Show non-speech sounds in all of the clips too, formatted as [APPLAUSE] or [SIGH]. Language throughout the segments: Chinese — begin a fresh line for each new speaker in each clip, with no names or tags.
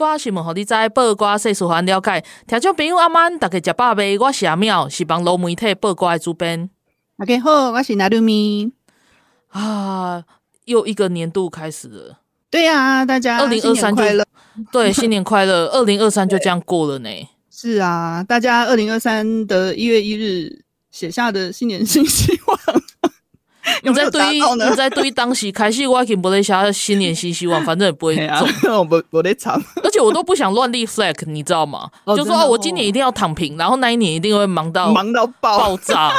拜的暗头啊，报挂新闻，互你知；报挂世事，互咱了解。
听众朋友，阿曼，大家食饱未？我是阿妙，是帮罗媒体报挂的主编。
大家好，我是拿鲁咪。
啊，又一个年度开始了。
对呀、啊，大家
二零二三
快乐，
对，新年快乐。二零二三就这样过了呢。
是啊，大家二零二三的一月一日写下的新年新希望，[LAUGHS] 有没有达到呢？
你在对当时开始，我已经不会写新年新希望，反正也不会 [LAUGHS] 中。
啊、[LAUGHS] 我不我在唱，
而且我都不想乱立 flag，你知道吗？
哦、
就说哦，我今年一定要躺平，然后那一年一定会忙到
忙到爆
爆炸。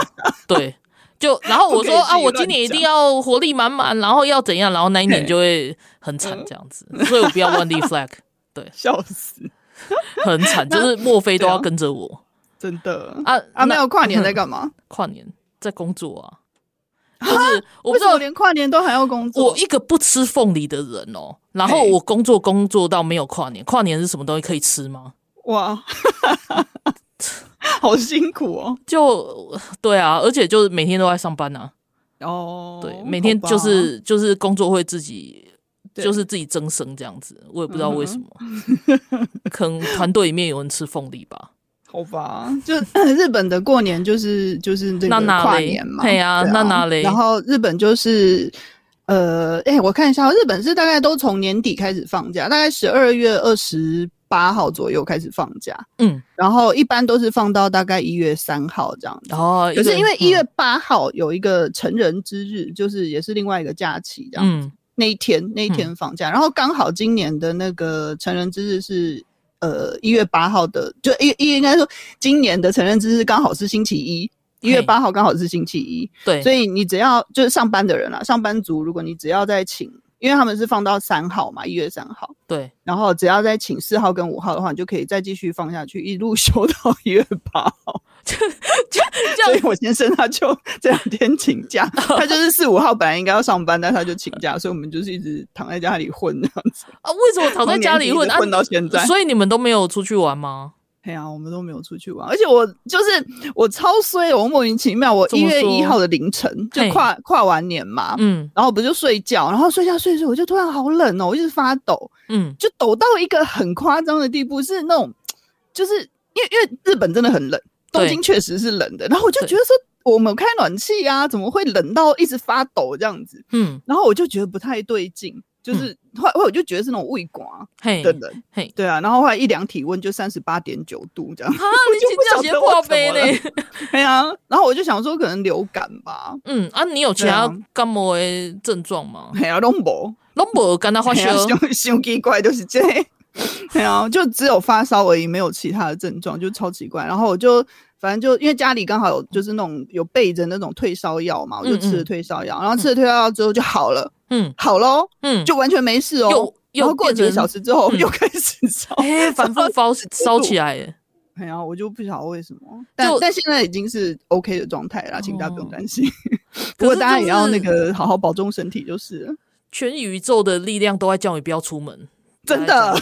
对，就然后我说啊，我今年一定要活力满满，然后要怎样，然后那一年就会很惨这样子，所以我不要乱立 flag。对，
笑死，
很惨，就是墨菲都要跟着我，
真的啊啊！没有跨年在干嘛？
跨年在工作啊，就是我不知
道连跨年都还要工作。
我一个不吃凤梨的人哦，然后我工作工作到没有跨年，跨年是什么东西可以吃吗？
哇，[LAUGHS] 好辛苦哦！
就对啊，而且就是每天都在上班啊。
哦，
对，每天就是就是工作会自己。就是自己增生这样子，我也不知道为什么，嗯、可能团队里面有人吃凤梨吧。
好吧，[LAUGHS] 就日本的过年就是就是这个跨年嘛，
对啊，那哪里？
然后日本就是呃，哎、欸，我看一下，日本是大概都从年底开始放假，大概十二月二十八号左右开始放假，嗯，然后一般都是放到大概一月三号这样子。哦，可是因为一月八号有一个成人之日，嗯、就是也是另外一个假期这样子。嗯那一天，那一天放假，嗯、然后刚好今年的那个成人之日是呃一月八号的，就一一应该说今年的成人之日刚好是星期一，一月八号刚好是星期一，对，所以你只要就是上班的人啊，上班族，如果你只要在请，因为他们是放到三号嘛，一月三号，对，然后只要再请四号跟五号的话，你就可以再继续放下去，一路 [LAUGHS] 休到一月八号。[LAUGHS] 就就这，所以我先生他就这两天请假，他就是四五号本来应该要上班，但他就请假，所以我们就是一直躺在家里混这样子
啊。为什么躺在家里混？混到现在，啊，所以你们都没有出去玩吗？
对啊，我们都没有出去玩，而且我就是我超衰，我莫名其妙，我一月一号的凌晨就跨跨完年嘛，嗯，然后不就睡觉，然后睡觉睡睡，我就突然好冷哦，我一直发抖，嗯，就抖到一个很夸张的地步，是那种就是因为因为日本真的很冷。东京确实是冷的，然后我就觉得说，我们开暖气啊，怎么会冷到一直发抖这样子？嗯，然后我就觉得不太对劲，就是后来后我就觉得是那种胃刮的冷，嘿，对啊，然后后来一量体温就三十八点九度这样，啊，
你这样破杯嘞？[LAUGHS]
对啊，然后我就想说可能流感吧，[LAUGHS]
嗯啊，你有其他感冒的症状吗？
嘿啊，拢无，[LAUGHS]
拢无，跟他发烧，
想奇怪就是这。对啊，就只有发烧而已，没有其他的症状，就超奇怪。然后我就反正就因为家里刚好有就是那种有备着那种退烧药嘛，我就吃了退烧药，然后吃了退烧药之后就好了，嗯，好喽，嗯，就完全没事哦。又又然后过几个小时之后、嗯、又开始烧，
哎、欸，[LAUGHS] 反复烧烧起来耶。
哎呀，我就不晓得为什么，但但现在已经是 OK 的状态啦，请大家不用担心。[LAUGHS] 不过大家也要那个好好保重身体就是了。
全宇宙的力量都在叫你不要出门。
真的，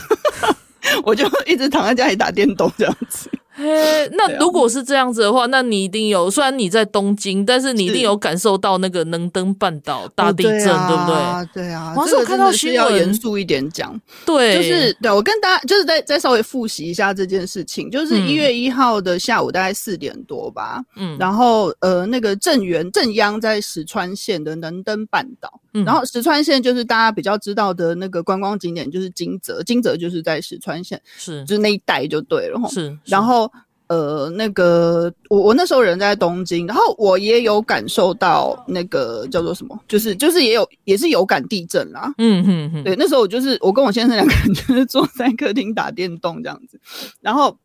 [LAUGHS] 我就一直躺在家里打电动这样子。
嘿，那如果是这样子的话，那你一定有。虽然你在东京，但是你一定有感受到那个能登半岛大地震，哦对，啊、对不对？
对啊，
我是看到新闻，
要严肃一点讲。
对，
就是对我跟大家就是再再稍微复习一下这件事情。就是一月一号的下午大概四点多吧，嗯，然后呃，那个震源震央在石川县的能登半岛，嗯，然后石川县就是大家比较知道的那个观光景点，就是金泽，金泽就是在石川县，是，就是那一带就对了，是，是然后。呃，那个我我那时候人在东京，然后我也有感受到那个叫做什么，就是就是也有也是有感地震啦。嗯嗯嗯，对，那时候我就是我跟我先生两个人就是坐在客厅打电动这样子，然后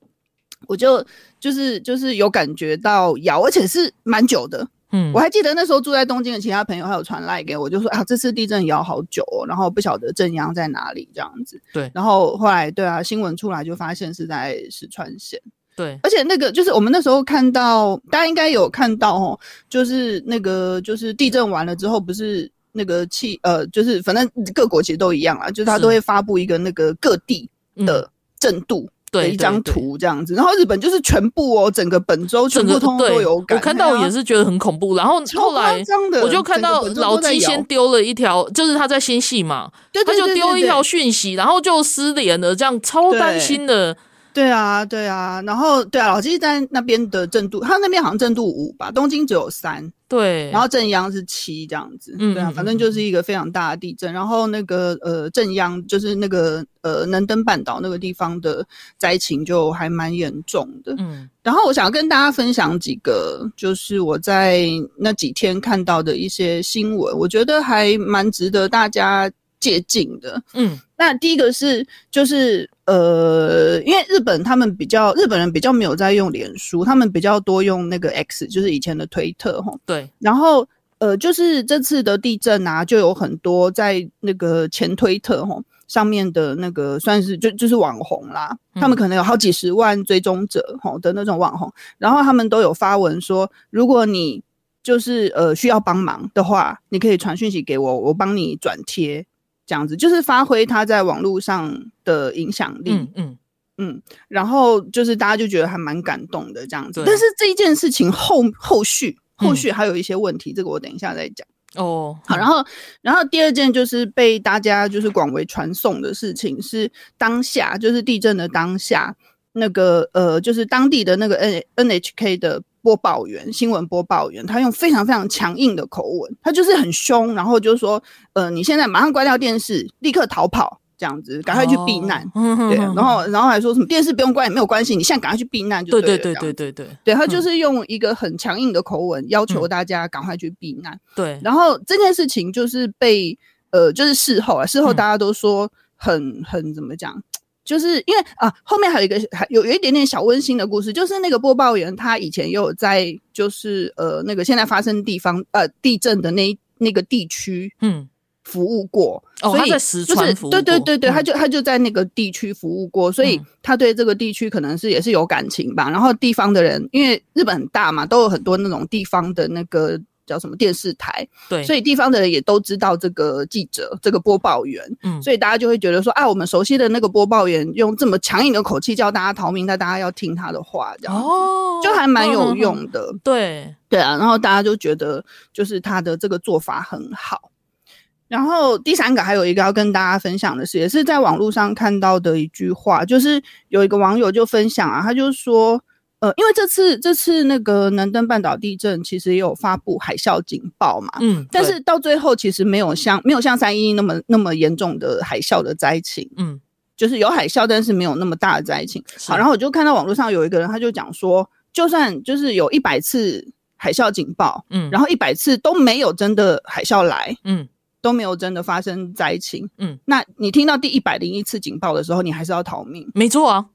我就就是就是有感觉到摇，而且是蛮久的，嗯，我还记得那时候住在东京的其他朋友还有传来给我，就说啊，这次地震摇好久哦，然后不晓得震央在哪里这样子。
对，
然后后来对啊，新闻出来就发现是在石川县。
对，
而且那个就是我们那时候看到，大家应该有看到哦，就是那个就是地震完了之后，不是那个气呃，就是反正各国其实都一样啊，就是他都会发布一个那个各地的震度。对，一张图这样子，然后日本就是全部哦，整个本州全部通通都有感。
我看到也是觉得很恐怖，然后后来我就看到老鸡先丢了一条，就是他在新戏嘛，他就丢一条讯息，然后就失联了，这样超担心的。
对啊，对啊，然后对啊，老鸡在那边的震度，他那边好像震度五吧，东京只有三，
对，
然后正央是七这样子，嗯，对啊，反正就是一个非常大的地震。然后那个呃正央就是那个呃能登半岛那个地方的灾情就还蛮严重的，嗯。然后我想要跟大家分享几个，就是我在那几天看到的一些新闻，我觉得还蛮值得大家借鉴的，嗯。那第一个是就是。呃，因为日本他们比较日本人比较没有在用脸书，他们比较多用那个 X，就是以前的推特哈。
对。然
后呃，就是这次的地震啊，就有很多在那个前推特齁上面的那个算是就就是网红啦，他们可能有好几十万追踪者吼的那种网红，然后他们都有发文说，如果你就是呃需要帮忙的话，你可以传讯息给我，我帮你转贴。这样子就是发挥他在网络上的影响力，嗯嗯嗯，然后就是大家就觉得还蛮感动的这样子。但是这一件事情后后续后续还有一些问题，嗯、这个我等一下再讲。哦，好，然后然后第二件就是被大家就是广为传颂的事情是当下就是地震的当下，那个呃就是当地的那个 N N H K 的。播报员，新闻播报员，他用非常非常强硬的口吻，他就是很凶，然后就说：“呃，你现在马上关掉电视，立刻逃跑，这样子，赶快去避难。哦”对，然后然后还说什么电视不用关也没有关系，你现在赶快去避难就对。对对对对对对，对他就是用一个很强硬的口吻要求大家赶快去避难。对、嗯，然后这件事情就是被呃，就是事后啊，事后大家都说很很怎么讲？就是因为啊，后面还有一个还有有一点点小温馨的故事，就是那个播报员他以前也有在就是呃那个现在发生地方呃地震的那那个地区嗯服务过，嗯、所以就是对对对对，他就他就在那个地区服务过，所以他对这个地区可能是也是有感情吧。然后地方的人，因为日本很大嘛，都有很多那种地方的那个。叫什么电视台？对，所以地方的人也都知道这个记者，这个播报员。嗯，所以大家就会觉得说，啊，我们熟悉的那个播报员用这么强硬的口气叫大家逃命，那大家要听他的话，这样哦，就还蛮有用的。嗯、对，对啊，然后大家就觉得，就是他的这个做法很好。然后第三个还有一个要跟大家分享的是，也是在网络上看到的一句话，就是有一个网友就分享啊，他就说。呃，因为这次这次那个南登半岛地震，其实也有发布海啸警报嘛，嗯，但是到最后其实没有像没有像三一一那么那么严重的海啸的灾情，嗯，就是有海啸，但是没有那么大的灾情。好，然后我就看到网络上有一个人，他就讲说，就算就是有一百次海啸警报，嗯，然后一百次都没有真的海啸来，嗯，都没有真的发生灾情，嗯，那你听到第一百零一次警报的时候，你还是要逃命，
没错啊。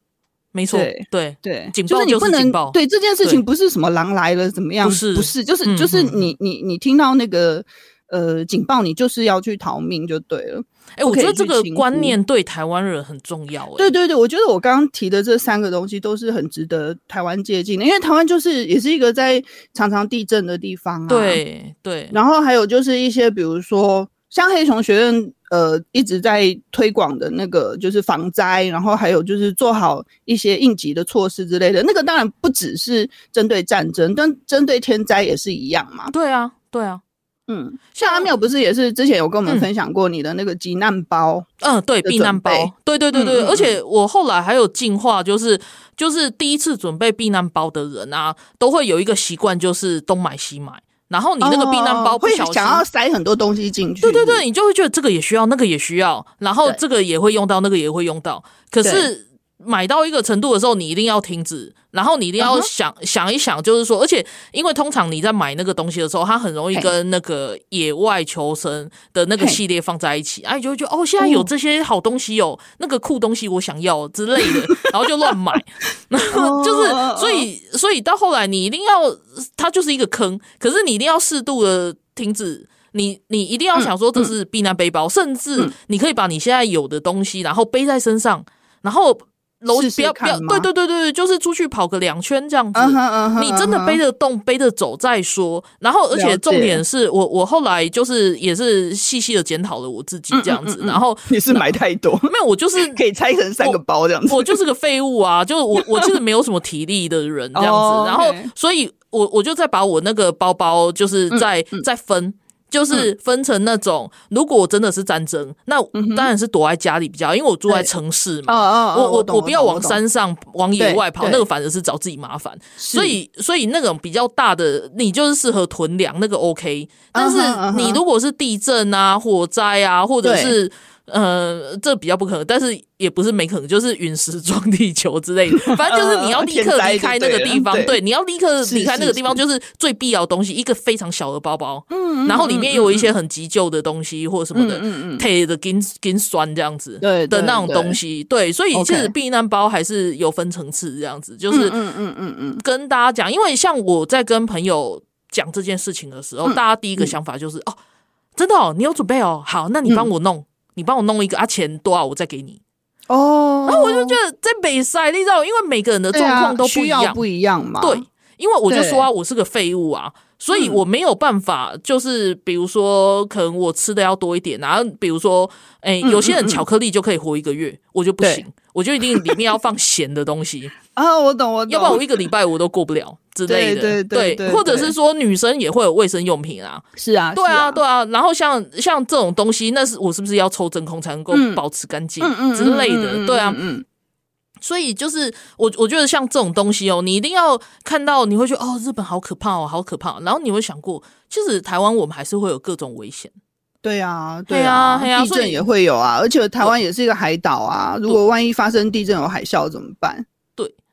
没错，对对对，警报
就是你不能对这件事情不是什么狼来了怎么样，不是不是，就是、嗯、就是你你你听到那个呃警报，你就是要去逃命就对了。
哎、欸，我觉得这个观念对台湾人很重要。
对对对，我觉得我刚刚提的这三个东西都是很值得台湾借鉴的，因为台湾就是也是一个在常常地震的地方啊。
对对，
然后还有就是一些比如说像黑熊学院。呃，一直在推广的那个就是防灾，然后还有就是做好一些应急的措施之类的。那个当然不只是针对战争，但针对天灾也是一样嘛。
对啊，对啊，
嗯，像阿缪不是也是之前有跟我们分享过你的那个急难包？
嗯，对，避难包，对对对对。嗯嗯嗯，而且我后来还有进化，就是就是第一次准备避难包的人啊，都会有一个习惯，就是东买西买。然后你那个避难包不小心。
会想要塞很多东西进去，
对对对，你就会觉得这个也需要，那个也需要，然后这个也会用到，那个也会用到。可是买到一个程度的时候，你一定要停止然后你一定要想、uh huh. 想一想，就是说，而且因为通常你在买那个东西的时候，它很容易跟那个野外求生的那个系列放在一起，哎，就会觉得哦，现在有这些好东西哦，那个酷东西我想要之类的，[LAUGHS] 然后就乱买，然 [LAUGHS] 后就是所以所以到后来你一定要，它就是一个坑，可是你一定要适度的停止，你你一定要想说这是避难背包，嗯、甚至你可以把你现在有的东西，然后背在身上，然后。楼不要不要，对对对对，就是出去跑个两圈这样子。Uh huh, uh huh, 你真的背着动、uh huh. 背着走再说。然后，而且重点是我我后来就是也是细细的检讨了我自己这样子。嗯嗯嗯、然后
你是买太多，
没有，我就是 [LAUGHS]
可以拆成三个包这样子。
我，我就是个废物啊！就我我其实没有什么体力的人这样子。oh. 然后，所以我我就再把我那个包包就是再、再分。就是分成那种，如果真的是战争，那当然是躲在家里比较，因为我住在城市嘛。我我我不要往山上往野外跑，那个反而是找自己麻烦。所以所以那种比较大的，你就是适合囤粮，那个 OK。但是你如果是地震啊、火灾啊，或者是。呃，这比较不可能，但是也不是没可能，就是陨石撞地球之类的。反正就是你要 [LAUGHS] 立刻离开那个地方，对，你要立刻离开那个地方，就是最必要的东西，一个非常小的包包，嗯，然后里面有一些很急救的东西或者什么的，嗯嗯，贴的跟跟酸这样子，对的那种东西，对，所以其实避难包还是有分层次这样子，就是嗯嗯嗯嗯，跟大家讲，因为像我在跟朋友讲这件事情的时候，大家第一个想法就是哦，真的哦，你有准备哦，好，那你帮我弄。你帮我弄一个啊，钱多少我再给你哦。然后我就觉得在北塞，你知道，因为每个人的状况都不一样，
不一样嘛。
对，因为我就说啊，我是个废物啊，所以我没有办法，就是比如说，可能我吃的要多一点，然后比如说，哎，有些人巧克力就可以活一个月，我就不行，我就一定里面要放咸的东西 [LAUGHS]
啊。我懂，我懂，
要不然我一个礼拜我都过不了。之类的，对对，或者是说女生也会有卫生用品啊，
是啊，
对啊，对啊。然后像像这种东西，那是我是不是要抽真空才能够保持干净之类的？对啊，嗯。所以就是我我觉得像这种东西哦，你一定要看到，你会觉得哦，日本好可怕哦，好可怕。然后你会想过，其实台湾我们还是会有各种危险。
对啊，对啊，地震也会有啊，而且台湾也是一个海岛啊，如果万一发生地震有海啸怎么办？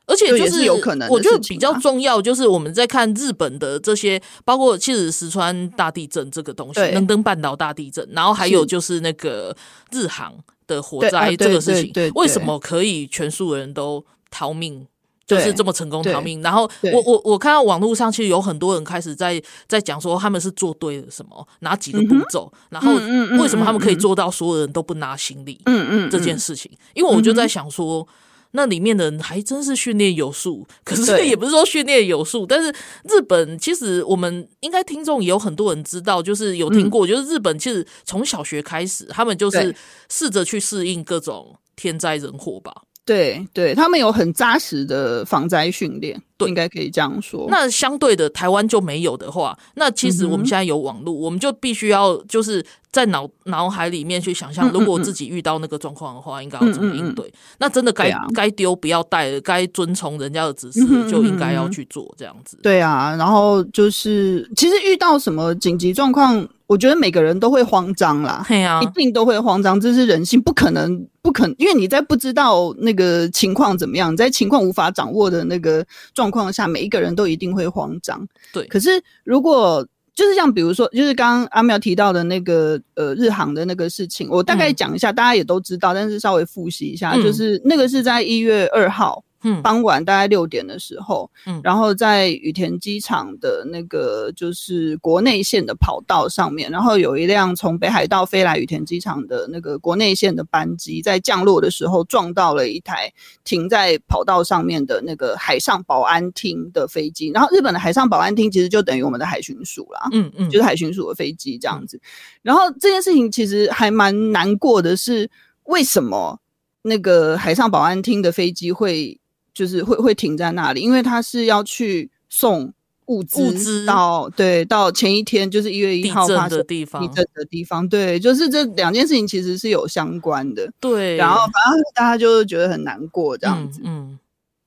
而且就是有可能，我觉得比较重要就是我们在看日本的这些，包括其实石川大地震这个东西，能登半岛大地震，然后还有就是那个日航的火灾这个事情，为什么可以全数人都逃命，就是这么成功逃命？然后我我我看到网络上其实有很多人开始在在讲说他们是做对了什么哪几个步骤，然后为什么他们可以做到所有人都不拿行李，嗯嗯这件事情，因为我就在想说。那里面的人还真是训练有素，可是也不是说训练有素，但是日本其实我们应该听众也有很多人知道，就是有听过，嗯、就是日本其实从小学开始，他们就是试着去适应各种天灾人祸吧。
对对，他们有很扎实的防灾训练，对，应该可以这样说。
那相对的，台湾就没有的话，那其实我们现在有网络，嗯、我们就必须要就是在脑脑海里面去想象，如果自己遇到那个状况的话，嗯嗯应该要怎么应对？那真的该该丢不要带了，该遵从人家的指示就应该要去做这样子。
对啊，然后就是其实遇到什么紧急状况。我觉得每个人都会慌张啦，对啊，一定都会慌张，这是人性，不可能，不可能，因为你在不知道那个情况怎么样，在情况无法掌握的那个状况下，每一个人都一定会慌张。对，可是如果就是像比如说，就是刚刚阿苗提到的那个呃日航的那个事情，我大概讲一下，嗯、大家也都知道，但是稍微复习一下，嗯、就是那个是在一月二号。嗯，傍晚大概六点的时候，嗯，然后在羽田机场的那个就是国内线的跑道上面，然后有一辆从北海道飞来羽田机场的那个国内线的班机，在降落的时候撞到了一台停在跑道上面的那个海上保安厅的飞机。然后日本的海上保安厅其实就等于我们的海巡署啦，嗯嗯，就是海巡署的飞机这样子。然后这件事情其实还蛮难过的是，为什么那个海上保安厅的飞机会？就是会会停在那里，因为他是要去送物资物资到对到前一天，就是一月一号发生的地方地震的地方，对，就是这两件事情其实是有相关的，对。然后反正大家就觉得很难过这样子，嗯，嗯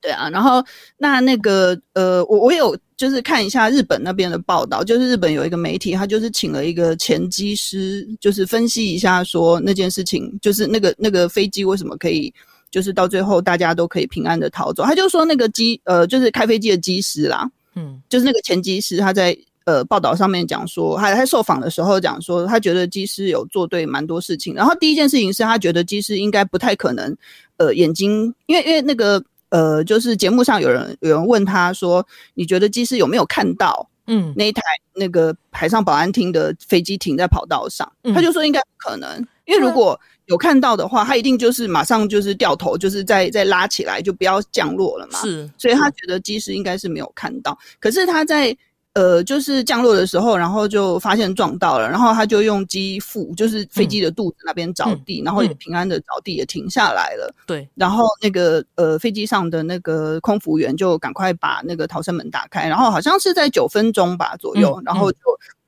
对啊。然后那那个呃，我我有就是看一下日本那边的报道，就是日本有一个媒体，他就是请了一个前机师，就是分析一下说那件事情，就是那个那个飞机为什么可以。就是到最后大家都可以平安的逃走。他就说那个机呃，就是开飞机的机师啦，嗯，就是那个前机师，他在呃报道上面讲说，他他受访的时候讲说，他觉得机师有做对蛮多事情。然后第一件事情是他觉得机师应该不太可能，呃，眼睛，因为因为那个呃，就是节目上有人有人问他说，你觉得机师有没有看到？嗯，那一台那个海上保安厅的飞机停在跑道上，嗯、他就说应该不可能，因为如果有看到的话，他一定就是马上就是掉头，就是再再拉起来，就不要降落了嘛。是，所以他觉得机师应该是没有看到，可是他在。呃，就是降落的时候，然后就发现撞到了，然后他就用机腹，就是飞机的肚子那边着地，嗯、然后也平安的着地，也停下来了。对、嗯，然后那个呃飞机上的那个空服员就赶快把那个逃生门打开，然后好像是在九分钟吧左右，嗯、然后就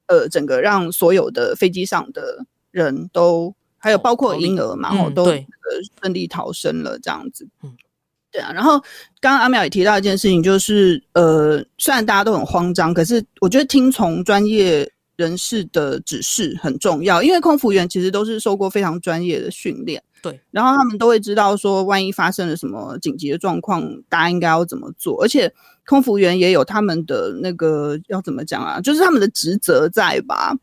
呃整个让所有的飞机上的人都还有包括婴儿嘛，然后都呃顺利逃生了这样子。嗯。对啊，然后刚刚阿淼也提到一件事情，就是呃，虽然大家都很慌张，可是我觉得听从专业人士的指示很重要，因为空服员其实都是受过非常专业的训练，对，然后他们都会知道说，万一发生了什么紧急的状况，大家应该要怎么做，而且空服员也有他们的那个要怎么讲啊，就是他们的职责在吧。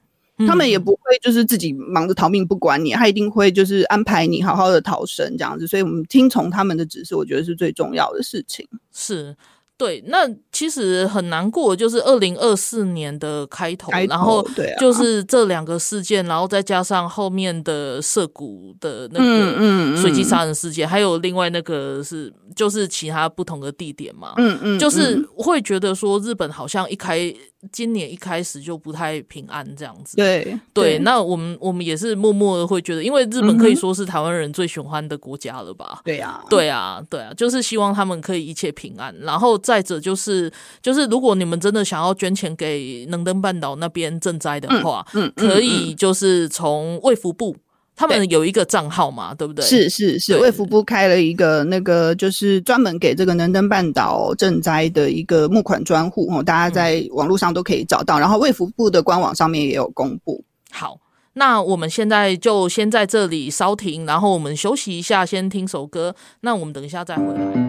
他们也不会就是自己忙着逃命不管你，他一定会就是安排你好好的逃生这样子，所以我们听从他们的指示，我觉得是最重要的事情。是。对，那其实很难过，就是二零二四年的开头，开头然后就是这两个事件，啊、然后再加上后面的涉谷的那个随机杀人事件，嗯嗯嗯、还有另外那个是就是其他不同的地点嘛，嗯嗯，就是会觉得说日本好像一开今年一开始就不太平安这样子，对对，对，那我们我们也是默默的会觉得，因为日本可以说是台湾人最喜欢的国家了吧？对呀、嗯，对啊，对啊，就是希望他们可以一切平安，然后。再者就是就是，如果你们真的想要捐钱给能登半岛那边赈灾的话，嗯，嗯，可以就是从卫福部，他们有一个账号嘛，对，不对？是是是，卫福部开了一个那个就是专门给这个能登半岛赈灾的一个募款专户哦，大家在网络上都可以找到，然后卫福部的官网上面也有公布。好，那我们现在就先在这里稍停，然后我们休息一下，先听首歌。那我们等一下再回来。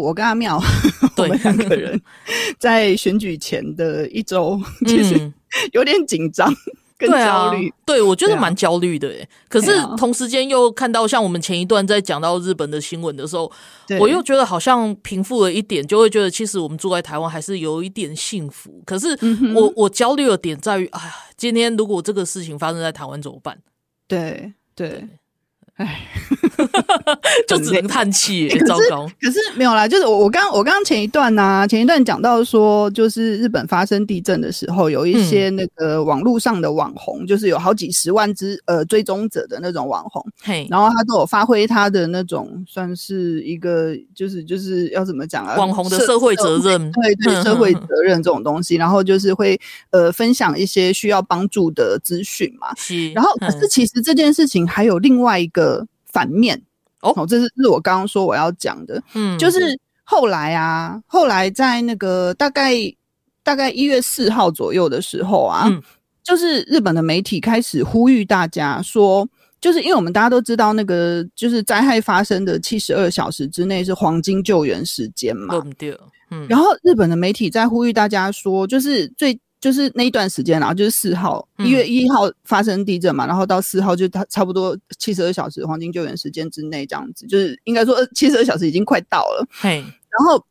我跟阿妙，对我们两个人 [LAUGHS] 在选举前的一周，其实有点紧张跟焦虑。对，我觉得蛮焦虑的耶。可是同时间又看到，像我们前一段在讲到日本的新闻的时候，我又觉得好像平复了一点，就会觉得其实我们住在台湾还是有一点幸福。可是我我焦虑的点在于，哎呀，今天如果这个事情发生在台湾怎么办？对对。哎，[LAUGHS] 就只能叹气，糟糕。可是没有啦，就是我我刚我刚刚前一段呢、啊，前一段讲到说，就是日本发生地震的时候，有一些那个网络上的网红，嗯、就是有好几十万只呃追踪者的那种网红，嘿，然后他都有发挥他的那种算是一个，就是就是要怎么讲啊，网红的社会责任，对对，社会责任这种东西，然后就是会呃分享一些需要帮助的资讯嘛，是。然后可是其实这件事情还有另外一个。反面哦，这是是我刚刚说我要讲的，嗯，就是后来啊，后来在那个大概大概一月四号左右的时候啊，嗯，就是日本的媒体开始呼吁大家说，就是因为我们大家都知道那个就是灾害发生的七十二小时之内是黄金救援时间嘛，嗯，然后日本的媒体在呼吁大家说，就是最。就是那一段时间，然后就是四号一月一号发生地震嘛，嗯、然后到四号就差差不多七十二小时黄金救援时间之内这样子，就是应该说七十二小时已经快到了。嘿，然后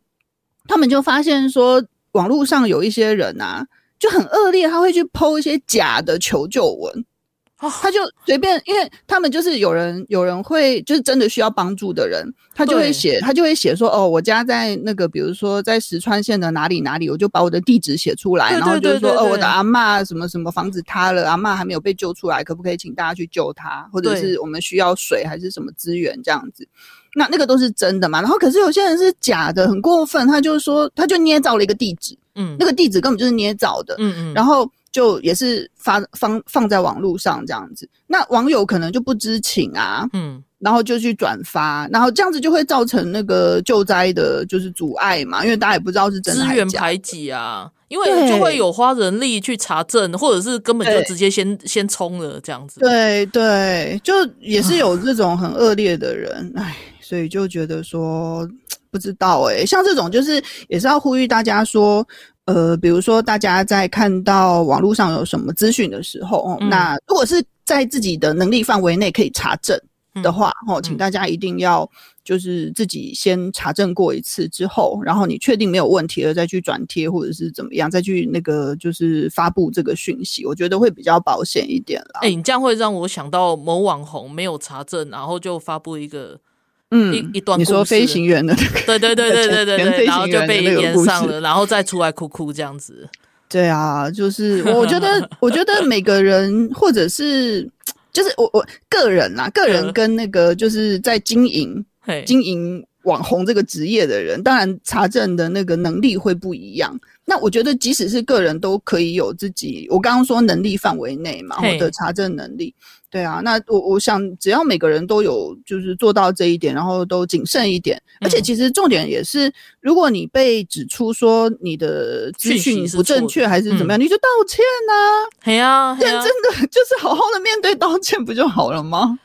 他们就发现说，网络上有一些人啊就很恶劣，他会去 po 一些假的求救文他就随便，因为他们就是有人有人会就是真的需要帮助的人，他就会写他就会写说哦，我家在那个比如说在石川县的哪里哪里，我就把我的地址写出来，然后就说哦，我的阿嬷什么什么房子塌了，阿嬷还没有被救出来，可不可以请大家去救他，或者是我们需要水还是什么资源这样子。那那个都是真的嘛？然后可是有些人是假的，很过分。他就是说，他就捏造了一个地址，嗯，那个地址根本就是捏造的，嗯嗯。然后就也是发放放在网络上这样子。那网友可能就不知情啊，嗯，然后就去转发，然后这样子就会造成那个救灾的就是阻碍嘛，因为大家也不知道是真的。资源排挤
啊，因为就会有花人力去查证，或者是根本就直接先先冲了这样子。
对对，就也是有这种很恶劣的人，哎。所以就觉得说不知道哎、欸、像这种就是也是要呼吁大家说，呃，比如说大家在看到网络上有什么资讯的时候，嗯、那如果是在自己的能力范围内可以查证的话，哦、嗯，请大家一定要就是自己先查证过一次之后，然后你确定没有问题了再去转贴或者是怎么样，再去那个就是发布这个讯息，我觉得会比较保险一点啦。
哎、欸，你这样会让我想到某网红没有查证，然后就发布一个。
嗯，
一一段
你说飞行员的那个，[LAUGHS]
对对对对对对对，然后就被炎上了，然后再出来哭哭这样子。
对啊，就是我觉得，[LAUGHS] 我觉得每个人或者是就是我我个人啊，个人跟那个就是在经营经营网红这个职业的人，当然查证的那个能力会不一样。那我觉得，即使是个人都可以有自己，我刚刚说能力范围内嘛，我的查证能力。对啊，那我我想，只要每个人都有就是做到这一点，然后都谨慎一点，而且其实重点也是，如果你被指出说你的资讯不正确还是怎么样，你就道歉呐。
对啊，
认真的 [LAUGHS] 就是好好的面对道歉不就好了吗？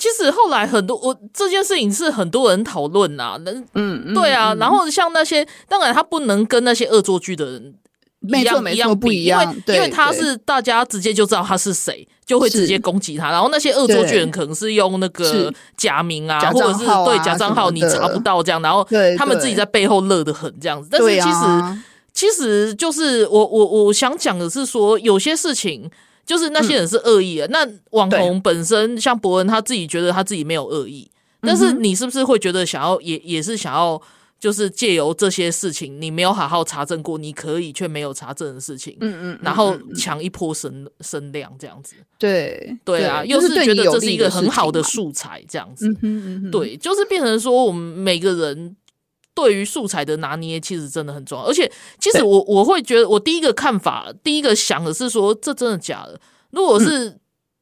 其实后来很多我这件事情是很多人讨论呐，嗯嗯，对啊，然后像那些当然他不能跟那些恶作剧的人。没错，没错，不一样，因为因为他是大家直接就知道他是谁，就会直接攻击他。然后那些恶作剧人可能是用那个假名啊，或者是对假账号，你查不到这样。然后他们自己在背后乐得很这样子。但是其实其实就是我我我想讲的是说，有些事情就是那些人是恶意的。那网红本身像博恩他自己觉得他自己没有恶意，但是你是不是会觉得想要也也是想要？就是借由这些事情，你没有好好查证过，你可以却没有查证的事情，嗯嗯，然后抢一波声声量这样子，
对
对啊，又是觉得这是一个很好的素材这样子，嗯嗯嗯，对，就是变成说我们每个人对于素材的拿捏其实真的很重要，而且其实我我会觉得我第一个看法，第一个想的是说这真的假的？如果是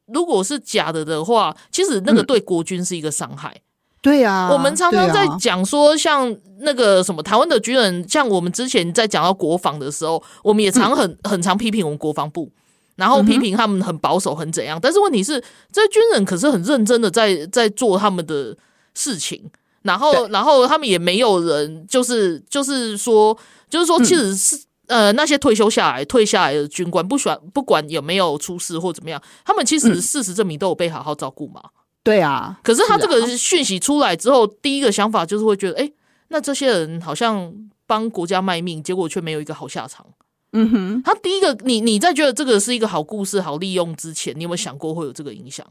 如果是假的的话，其实那个对国军是一个伤害。
对呀、啊，
我们常常在讲说，像那个什么台湾的军人，像我们之前在讲到国防的时候，我们也常很、嗯、很常批评我们国防部，然后批评他们很保守，很怎样。但是问题是，这些军人可是很认真的在在做他们的事情，然后然后他们也没有人就是就是说就是说，其实是、嗯、呃那些退休下来退下来的军官，不管不管有没有出事或怎么样，他们其实事实证明都有被好好照顾嘛。
对啊，
可是他这个讯息出来之后，啊、第一个想法就是会觉得，哎，那这些人好像帮国家卖命，结果却没有一个好下场。嗯哼，他第一个，你你在觉得这个是一个好故事、好利用之前，你有没有想过会有这个影响？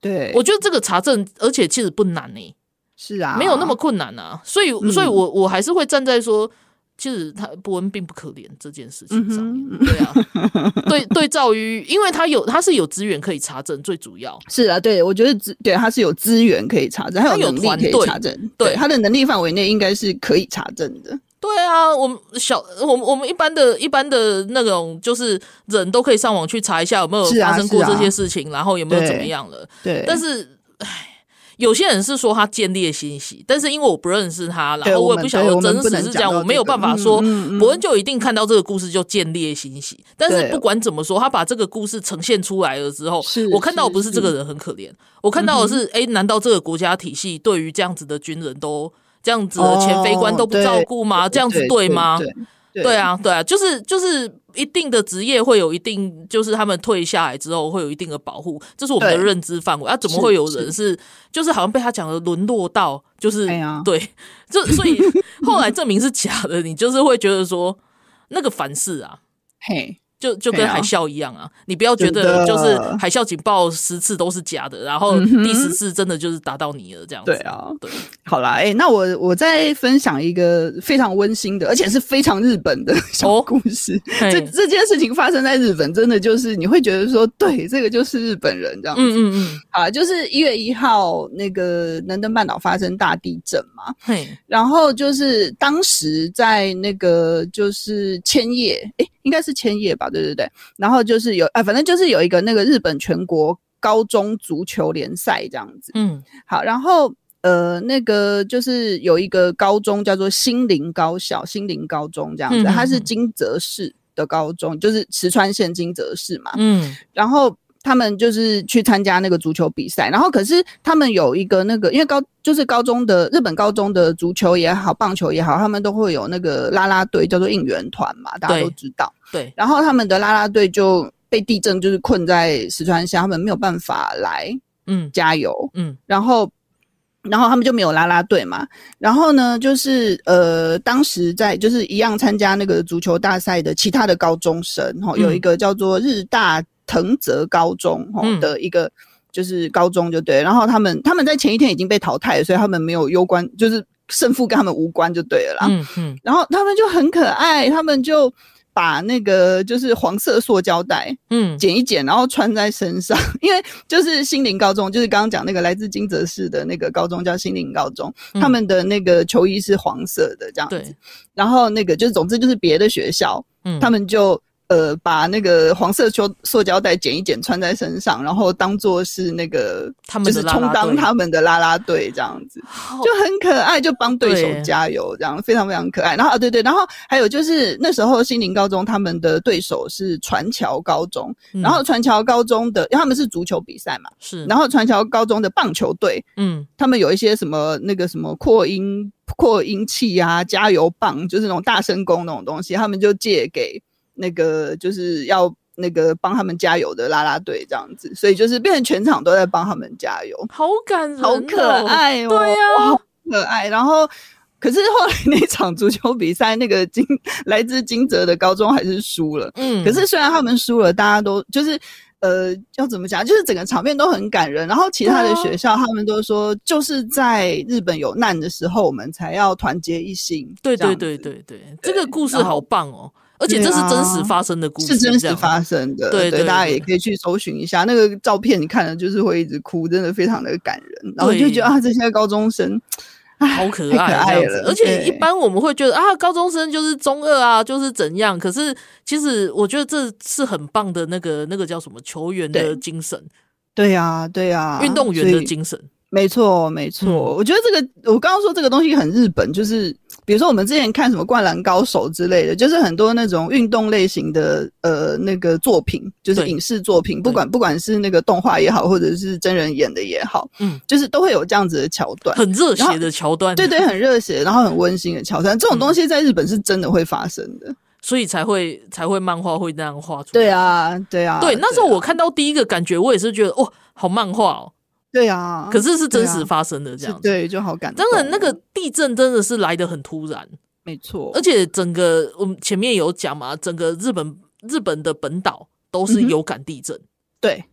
对，
我觉得这个查证，而且其实不难呢、欸。
是啊，
没有那么困难啊。所以，所以我我还是会站在说。其实他伯恩并不可怜这件事情上面，嗯、对啊，[LAUGHS] 对对照于，因为他有他是有资源可以查证，最主要
是啊，对我觉得资对他是有资源可以查证，他有能力可以查证，对，对他的能力范围内应该是可以查证的。
对啊，我们小我们我们一般的一般的那种就是人都可以上网去查一下有没有发生过这些事情，啊啊、然后有没有怎么样了。对，但是唉。有些人是说他见猎心喜，但是因为我不认识他，然后我也不晓得真实是这样，我没有办法说伯恩就一定看到这个故事就见猎心喜。但是不管怎么说，他把这个故事呈现出来了之后，我看到不是这个人很可怜，我看到的是，哎，难道这个国家体系对于这样子的军人都这样子的前飞官都不照顾吗？这样子对吗？对，对啊，对啊，就是就是一定的职业会有一定，就是他们退下来之后会有一定的保护，这是我们的认知范围。啊，怎么会有人是，是就是好像被他讲的沦落到，就是、哎、对，就所以后来证明是假的，你就是会觉得说那个凡事啊，[LAUGHS] 嘿，就就跟海啸一样啊，你不要觉得就是海啸警报十次都是假的，然后第十次真的就是打到你了这样子。
对啊，对，好啦，哎，那我我再分享一个非常温馨的，而且是非常日本的小故事。这这件事情发生在日本，真的就是你会觉得说，对，这个就是日本人这样子。嗯嗯嗯。啊，就是一月一号那个能登半岛发生大地震嘛。嘿。然后就是当时在那个就是千叶，哎。应该是千叶吧，对对对，然后就是有啊，反正就是有一个那个日本全国高中足球联赛这样子，嗯，好，然后呃，那个就是有一个高中叫做心灵高校，心灵高中这样子，嗯、它是金泽市的高中，就是石川县金泽市嘛，嗯，然后。他们就是去参加那个足球比赛，然后可是他们有一个那个，因为高就是高中的日本高中的足球也好，棒球也好，他们都会有那个啦啦队，叫做应援团嘛，大家都知道。对。对，然后他们的啦啦队就被地震就是困在石川县，他们没有办法来，嗯，加油，嗯，然后，然后他们就没有啦啦队嘛，然后呢，就是呃，当时在就是一样参加那个足球大赛的其他的高中生，哈、嗯，有一个叫做日大。藤泽高中的一个就是高中就对，嗯、然后他们他们在前一天已经被淘汰了，所以他们没有攸关，就是胜负跟他们无关就对了啦。嗯嗯，然后他们就很可爱，他们就把那个就是黄色塑胶袋，嗯，剪一剪，然后穿在身上，[LAUGHS] 因为就是心灵高中，就是刚刚讲那个来自金泽市的那个高中叫心灵高中，嗯、他们的那个球衣是黄色的这样子，然后那个就是总之就是别的学校，嗯，他们就。呃，把那个黄色塑塑胶袋剪一剪，穿在身上，然后当做是那个，他们就是充当他们的啦啦队这样子，就很可爱，就帮对手加油，这样非常非常可爱。然后啊，对对，然后还有就是那时候新林高中他们的对手是传桥高中，嗯、然后传桥高中的，因为他们是足球比赛嘛，是，然后传桥高中的棒球队，嗯，他们有一些什么那个什么扩音扩音器啊，加油棒，就是那种大声公那种东西，他们就借给。那个就是要那个帮他们加油的啦啦队这样子，所以就是变成全场都在帮他们加油，
好感人，
好可爱哦，对呀，好可爱。然后，可是后来那场足球比赛，那个金来自金泽的高中还是输了。嗯，可是虽然他们输了，大家都就是呃，要怎么讲，就是整个场面都很感人。然后其他的学校他们都说，就是在日本有难的时候，我们才要团结一心。
对对对对对，这个故事好棒哦。而且这是真实发生的故事，
是真实发生的。对对，大家也可以去搜寻一下那个照片，你看了就是会一直哭，真的非常的感人。然后就觉得啊，这些高中生
好可爱。而且一般我们会觉得啊，高中生就是中二啊，就是怎样。可是其实我觉得这是很棒的那个那个叫什么球员的精神。
对呀，对呀，
运动员的精神。
没错，没错。我觉得这个我刚刚说这个东西很日本，就是。比如说，我们之前看什么《灌篮高手》之类的，就是很多那种运动类型的呃那个作品，就是影视作品，不管不管是那个动画也好，或者是真人演的也好，嗯，就是都会有这样子的桥段，
很热血的桥段，
对对，很热血，然后很温馨的桥段，这种东西在日本是真的会发生的，
所以才会才会漫画会那样画出来。
对啊，对啊，
对，那时候我看到第一个感觉，我也是觉得哦，好漫画哦。
对啊，
可是是真实发生的这样子，
对，就好感动。
当然，那个地震真的是来的很突然，
没错。
而且整个我们前面有讲嘛，整个日本日本的本岛都是有感地震，嗯、对。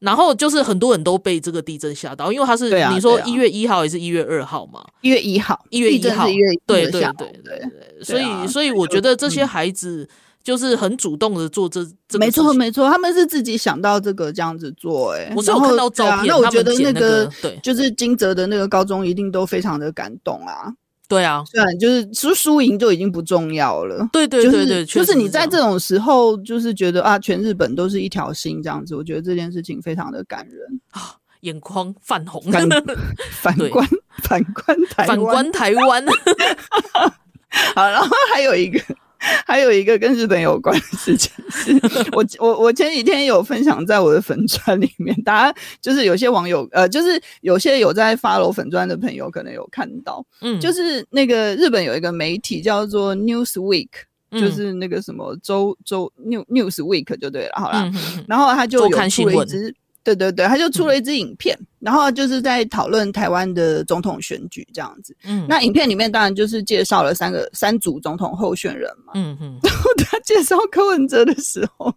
然后就是很多人都被这个地震吓到，因为它是你说一月一号还是一月二号嘛？
一月一号，
一月一号，
一月
对对对对对。所以所以我觉得这些孩子。就是很主动的做这，这
没错没错，他们是自己想到这个这样子做，欸，哎，
我是有看到照片，啊，
那我觉得那个
对，
就是金泽的那个高中一定都非常的感动啊，
对啊，
虽然就是输输赢就已经不重要了，
对对对对，
就是你在这种时候就是觉得啊，全日本都是一条心这样子，我觉得这件事情非常的感人。啊，
眼眶泛红，
反 [LAUGHS] 观反观台
反观台湾，[LAUGHS]
好，然后还有一个。[LAUGHS] 还有一个跟日本有关的事情是，[LAUGHS] 我我我前几天有分享在我的粉砖里面，大家就是有些网友呃，就是有些有在 follow 粉砖的朋友可能有看到，嗯，就是那个日本有一个媒体叫做 Newsweek，就是那个什么周周 New Newsweek 就对了，好啦，然后他就有出了一支。对对对，他就出了一支影片，嗯、然后就是在讨论台湾的总统选举这样子。嗯，那影片里面当然就是介绍了三个三组总统候选人嘛。嗯嗯，然后他介绍柯文哲的时候。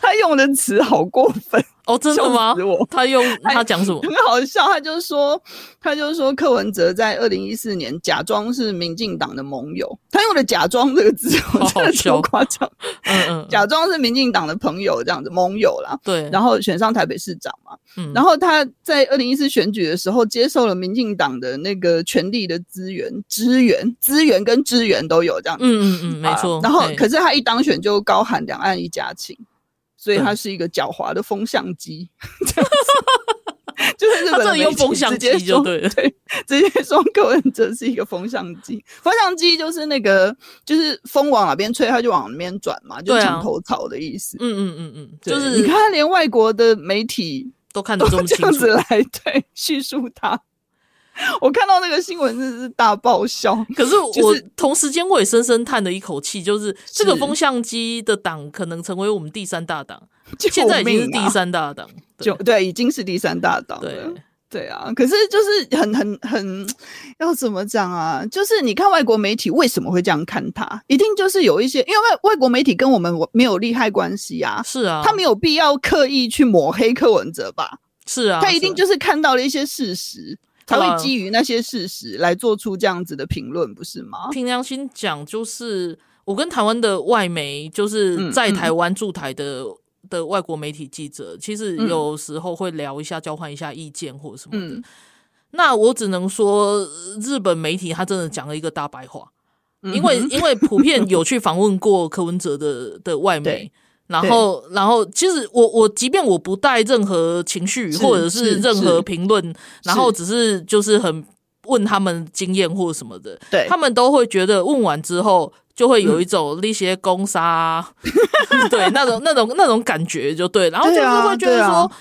他用的词好过分
哦！真的吗？他用 [LAUGHS] 他讲什么？
很好笑，他就说，他就说柯文哲在二零一四年假装是民进党的盟友，他用的“假装”这个字，我真的超夸张。嗯嗯，[LAUGHS] 假装是民进党的朋友这样子，盟友啦。对，然后选上台北市长嘛。嗯，然后他在二零一四选举的时候，接受了民进党的那个权力的资源、支援、资源跟支援都有这样子。
嗯嗯嗯，没错。
然后，可是他一当选就高喊两岸一家亲。所以它是一个狡猾的风向机，这样子，就是日本的用风向机就对了，对，直接说柯文哲是一个风向机，风向机就是那个，就是风往哪边吹，它就往哪边转嘛，就墙头草的意思。嗯嗯嗯嗯，就是。你看，连外国的媒体
都看得这么清楚，
这样子来对叙述它。[LAUGHS] 我看到那个新闻是大爆笑，
可 [LAUGHS] 是我同时间我也深深叹了一口气，就是这个风向机的党可能成为我们第三大党，现在已经是第三大党，[LAUGHS]
就对，已经是第三大党，对对啊。可是就是很很很要怎么讲啊？就是你看外国媒体为什么会这样看他？一定就是有一些，因为外外国媒体跟我们没有利害关系啊，
是啊，
他没有必要刻意去抹黑柯文哲吧？
是啊，
他一定就是看到了一些事实。才会基于那些事实来做出这样子的评论，不是吗？
凭良心讲，就是我跟台湾的外媒，就是在台湾驻台的、嗯嗯、的外国媒体记者，其实有时候会聊一下，交换一下意见或者什么的。嗯、那我只能说，日本媒体他真的讲了一个大白话，嗯、因为因为普遍有去访问过柯文哲的的外媒。然后，然后，其实我我即便我不带任何情绪或者是任何评论，然后只是就是很问他们经验或什么的，对，他们都会觉得问完之后就会有一种那些攻杀，[LAUGHS] 嗯、对那种那种那种感觉就对，然后就是会觉得说，啊啊、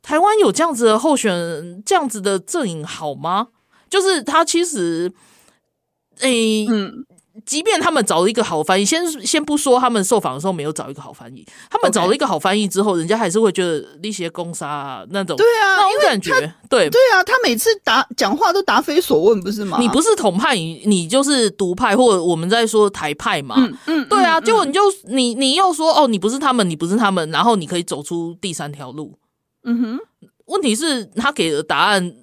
台湾有这样子的候选人，这样子的阵营好吗？就是他其实，诶，嗯。即便他们找了一个好翻译，先先不说他们受访的时候没有找一个好翻译，他们找了一个好翻译之后，人家还是会觉得那些攻杀那种，
对啊，
那种感觉，对。
对啊，他每次答讲话都答非所问，不是吗？
你不是统派，你就是独派，或者我们在说台派嘛，嗯嗯，对啊，结果你就你你又说哦，你不是他们，你不是他们，然后你可以走出第三条路，嗯哼，问题是他给的答案，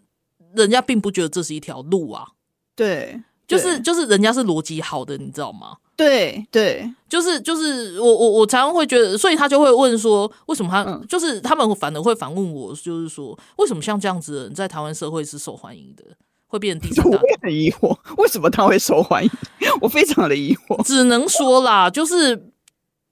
人家并不觉得这是一条路啊，
对。
就是就是人家是逻辑好的，你知道吗？
对对，
就是就是我我我常常会觉得，所以他就会问说，为什么他、嗯、就是他们反而会反问我，就是说为什么像这样子的人在台湾社会是受欢迎的，会变成第三大？
我也很疑惑，为什么他会受欢迎？[LAUGHS] 我非常的疑惑。
只能说啦，就是。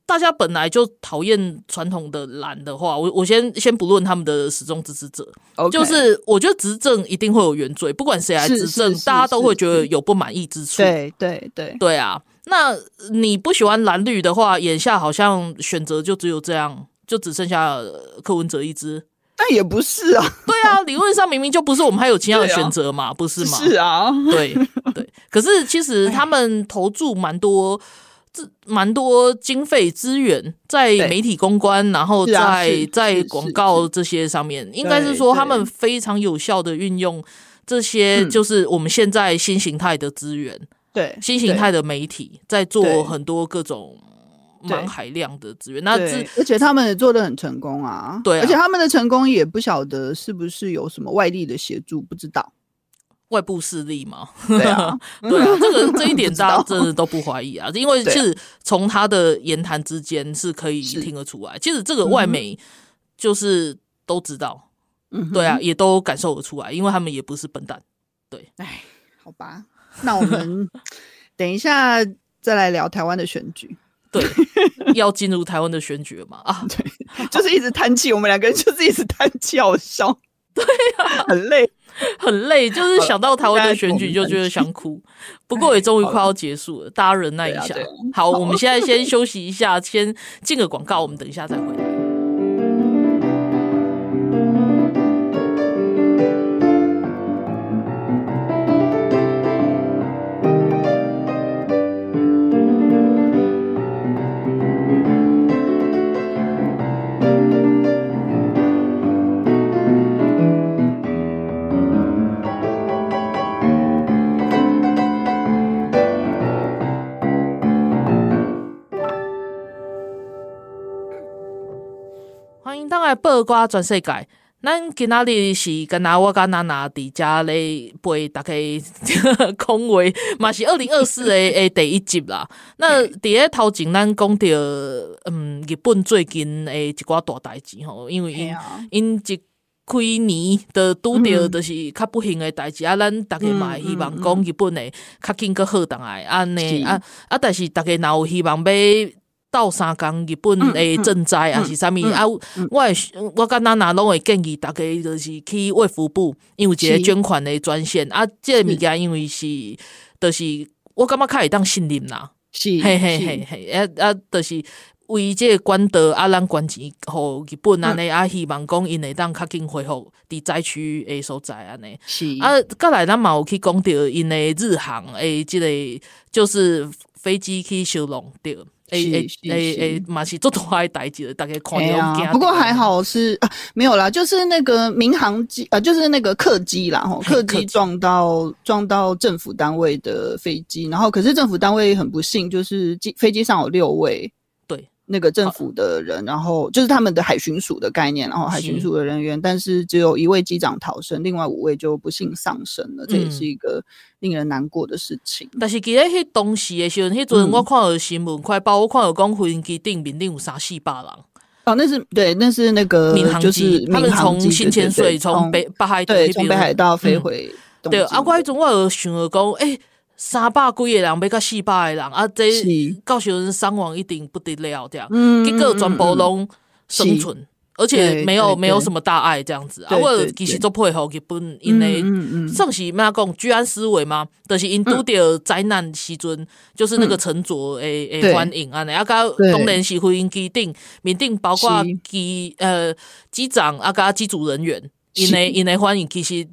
大家本来就讨厌传统的蓝的话，我我先先不论他们的始终支持者.就是我觉得执政一定会有原罪，不管谁来执政，大家都会觉得有不满意之处。
对对对
对啊！那你不喜欢蓝绿的话，眼下好像选择就只有这样，就只剩下柯文哲一支。
但也不是啊，
对啊，理论上明明就不是，我们还有其他的选择嘛，啊、不是吗？
是啊，
对对。可是其实他们投注蛮多。这蛮多经费资源在媒体公关，然后在、啊、在广告这些上面，应该是说他们非常有效的运用这些，就是我们现在新形态的资源，对新形态的媒体在做很多各种蛮海量的资源，那
而且他们也做的很成功啊，对啊，而且他们的成功也不晓得是不是有什么外力的协助，不知道。
外部势力嘛，对啊，[LAUGHS] 对啊，[LAUGHS] 这个这一点大家真的都不怀疑啊，因为其实从他的言谈之间是可以听得出来，其实这个外媒就是都知道，嗯，对啊，也都感受得出来，因为他们也不是笨蛋，对，
哎，好吧，那我们 [LAUGHS] 等一下再来聊台湾的选举，
对，要进入台湾的选举了嘛，啊，
对，就是一直叹气，我们两个人就是一直叹气，好笑，[LAUGHS]
对啊，
很累。
很累，就是想到台湾的选举就觉得想哭。不过也终于快要结束了，大家忍耐一下。好，我们现在先 [LAUGHS] 休息一下，先进个广告，我们等一下再回来。迎登来八卦全世界。咱今仔日是跟阿我跟娜娜伫遮咧陪大家 [LAUGHS] 讲话，嘛是二零二四诶诶第一集啦。那伫咧头前，咱讲着嗯日本最近诶一寡大代志吼，因为因因一开年的拄着就是较不幸诶代志啊，咱逐家嘛希望讲日本诶较紧个好当来安尼啊啊，但是逐家若有希望要。倒三工日本诶赈灾啊是啥物？啊？我我甲娜娜拢会建议大家就是去卫福部，因为一个捐款诶专线。啊，即个物件因为是，就是我感觉较会当信任啦，是嘿嘿嘿嘿，啊啊，就是为即个管道啊，咱捐钱互日本安尼啊，希望讲因会当较紧恢复伫灾区诶所在安尼，是。啊，再来咱嘛有去讲着因诶日航诶，即个就是飞机去收容着。诶诶诶诶，嘛是做大代志的，大概看了、啊。
不过还好是啊，没有啦，就是那个民航机啊，就是那个客机啦，吼，客机撞到撞到政府单位的飞机，然后可是政府单位很不幸，就是机飞机上有六位。那个政府的人，然后就是他们的海巡署的概念，然后海巡署的人员，但是只有一位机长逃生，另外五位就不幸丧生了，这也是一个令人难过的事情。
但是记得迄当时的时候，迄阵我看到新闻快报，我看到讲飞机顶面顶有三四百人。
哦，那是对，那是那个
民航机，他们从新千岁从北北海
对从北海道飞回。
对，啊，我迄阵我有想讲，诶。三百几个人，要到四百个人，啊，这到时阵伤亡一定不得了，这样，嗯、结果全部拢生存，而且没有没有什么大碍，这样子。啊，我其实做配合日本，因为算是咩讲居安思危嘛，就是因拄着灾难时阵，就是那个沉着诶诶反应啊，啊，甲当然是飞机顶面顶包括机呃机长啊，甲机组人员，因为因为反应其实。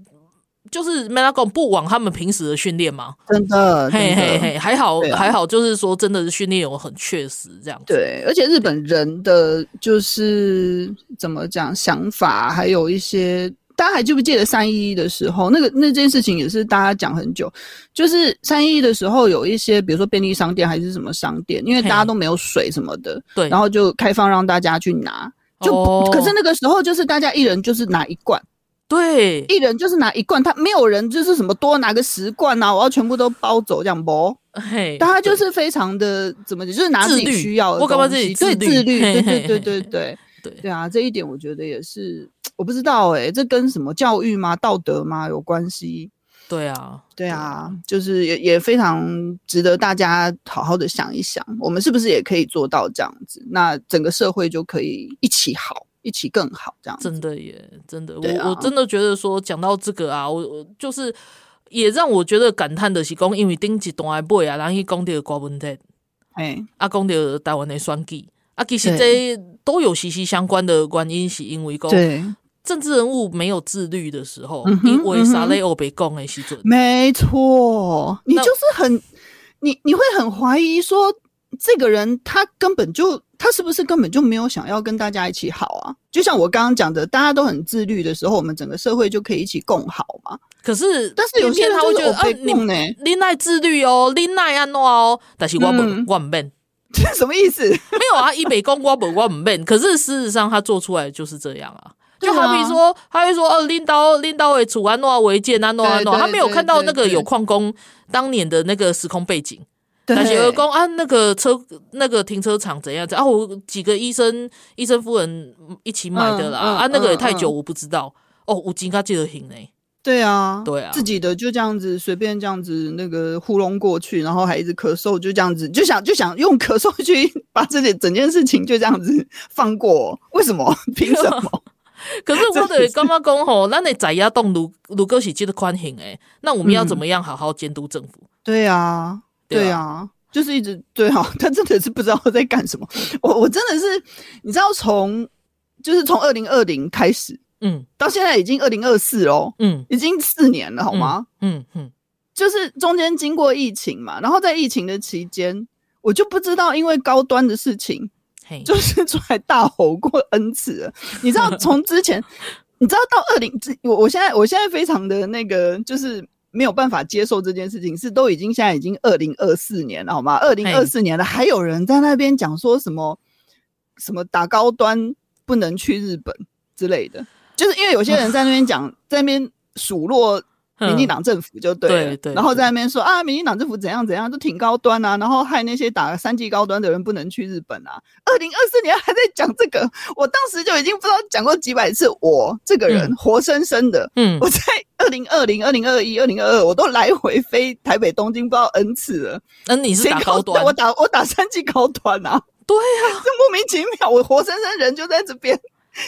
就是没那讲不枉他们平时的训练吗，
真的，
嘿嘿嘿，还好、啊、还好，就是说真的是训练有很确实这样子。
对，而且日本人的就是怎么讲想法，还有一些大家还记不记得三一一的时候，那个那件事情也是大家讲很久。就是三一一的时候，有一些比如说便利商店还是什么商店，因为大家都没有水什么的，对，然后就开放让大家去拿，就、哦、可是那个时候就是大家一人就是拿一罐。
对，
一人就是拿一罐，他没有人就是什么多拿个十罐啊，我要全部都包走这样不？嘿，但他就是非常的怎么就是拿自己需要的东西，自律对自律，对对对对对对对啊，这一点我觉得也是，我不知道哎、这跟什么教育吗、道德吗有关系？
对啊，
对啊，就是也也非常值得大家好好的想一想，我们是不是也可以做到这样子？那整个社会就可以一起好。一起更好，这样
真的耶，真的，啊、我我真的觉得说，讲到这个啊，我我就是也让我觉得感叹的是讲，因为顶一段的尾啊，然后讲到国文题，哎，啊，讲到台湾的选举啊，其实这都有息息相关的原因，是因为讲政治人物没有自律的时候，因为啥嘞？我被讲的时阵，
没错，你就是很你你会很怀疑说，这个人他根本就。他是不是根本就没有想要跟大家一起好啊？就像我刚刚讲的，大家都很自律的时候，我们整个社会就可以一起共好嘛。
可是，但是有些人他会觉得，啊，你你爱自律哦，你爱安诺哦，但是我不，我不变，[LAUGHS]
这什么意思？
没有啊，一北公我不我不变。可是事实上，他做出来就是这样啊。就好比说，他会说，哦，领导领导为楚安诺为建安诺安诺，他没有看到那个有矿工当年的那个时空背景。但是有讲啊，那个车那个停车场怎样子啊？我几个医生医生夫人一起买的啦、啊，那个也太久，我不知道、哦。我应该记得行呢。
对啊，
对啊，
自己的就这样子随便这样子那个糊弄过去，然后还一直咳嗽，就这样子就想就想用咳嗽去把这件整件事情就这样子放过，为什么？[LAUGHS] 凭什么？
可是我得刚刚讲吼，那你在押动如如果是记得宽刑诶，那我们要怎么样好好监督政府？
嗯、对啊。对啊，就是一直对啊，他真的是不知道在干什么。[LAUGHS] 我我真的是，你知道从就是从二零二零开始，嗯，到现在已经二零二四哦，嗯，已经四年了，好吗？嗯嗯，嗯，就是中间经过疫情嘛，然后在疫情的期间，我就不知道因为高端的事情，嘿，就是出来大吼过 N 次了。[LAUGHS] 你知道从之前，你知道到二零，我我现在我现在非常的那个就是。没有办法接受这件事情，是都已经现在已经二零二四年了，好吗？二零二四年了，还有人在那边讲说什么什么打高端不能去日本之类的，就是因为有些人在那边讲，在那边数落。民进党政府就对了，对对，然后在那边说啊，民进党政府怎样怎样，都挺高端啊，然后害那些打三 G 高端的人不能去日本啊。二零二四年还在讲这个，我当时就已经不知道讲过几百次，我这个人活生生的，嗯，我在二零二零、二零二一、二零二二，我都来回飞台北、东京不知道 N 次了。
那你是打高端？
我打我打三 G 高端啊。
对啊，[LAUGHS]
这莫名其妙，我活生生人就在这边。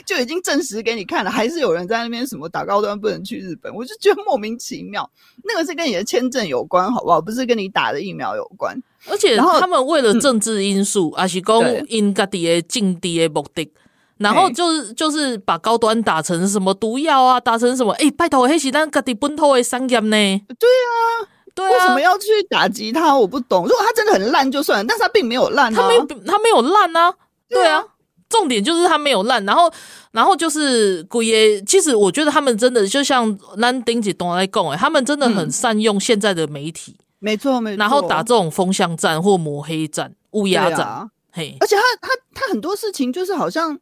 就已经证实给你看了，还是有人在那边什么打高端不能去日本，我就觉得莫名其妙。那个是跟你的签证有关，好不好？不是跟你打的疫苗有关。
而且他们为了政治因素，还、嗯、是讲因家己的境地的目的，然后就是就是把高端打成什么毒药啊，打成什么？哎、欸，拜托，黑是咱家己本土的商业呢？
对啊，对啊，为什么要去打击他？我不懂。如果他真的很烂就算了，但是他并没有烂、啊，
他没有，他没有烂啊。对啊。重点就是它没有烂，然后，然后就是古爷。其实我觉得他们真的就像兰丁姐东来贡，哎，他们真的很善用现在的媒体，
嗯、没错没错，
然后打这种风向战或抹黑战、乌鸦战，啊、嘿。
而且他他他很多事情就是好像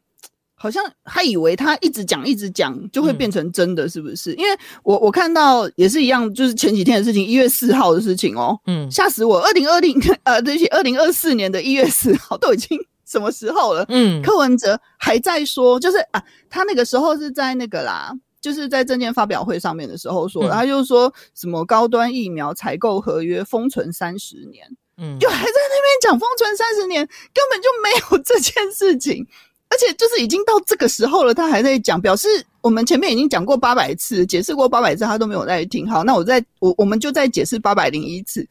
好像他以为他一直讲一直讲就会变成真的，是不是？嗯、因为我我看到也是一样，就是前几天的事情，一月四号的事情哦，嗯，吓死我！二零二零呃，对不起，二零二四年的一月四号都已经。什么时候了？嗯，柯文哲还在说，就是啊，他那个时候是在那个啦，就是在证件发表会上面的时候说，嗯、他就说什么高端疫苗采购合约封存三十年，嗯，就还在那边讲封存三十年，根本就没有这件事情，[LAUGHS] 而且就是已经到这个时候了，他还在讲，表示我们前面已经讲过八百次，解释过八百次，他都没有在听。好，那我再我我们就再解释八百零一次，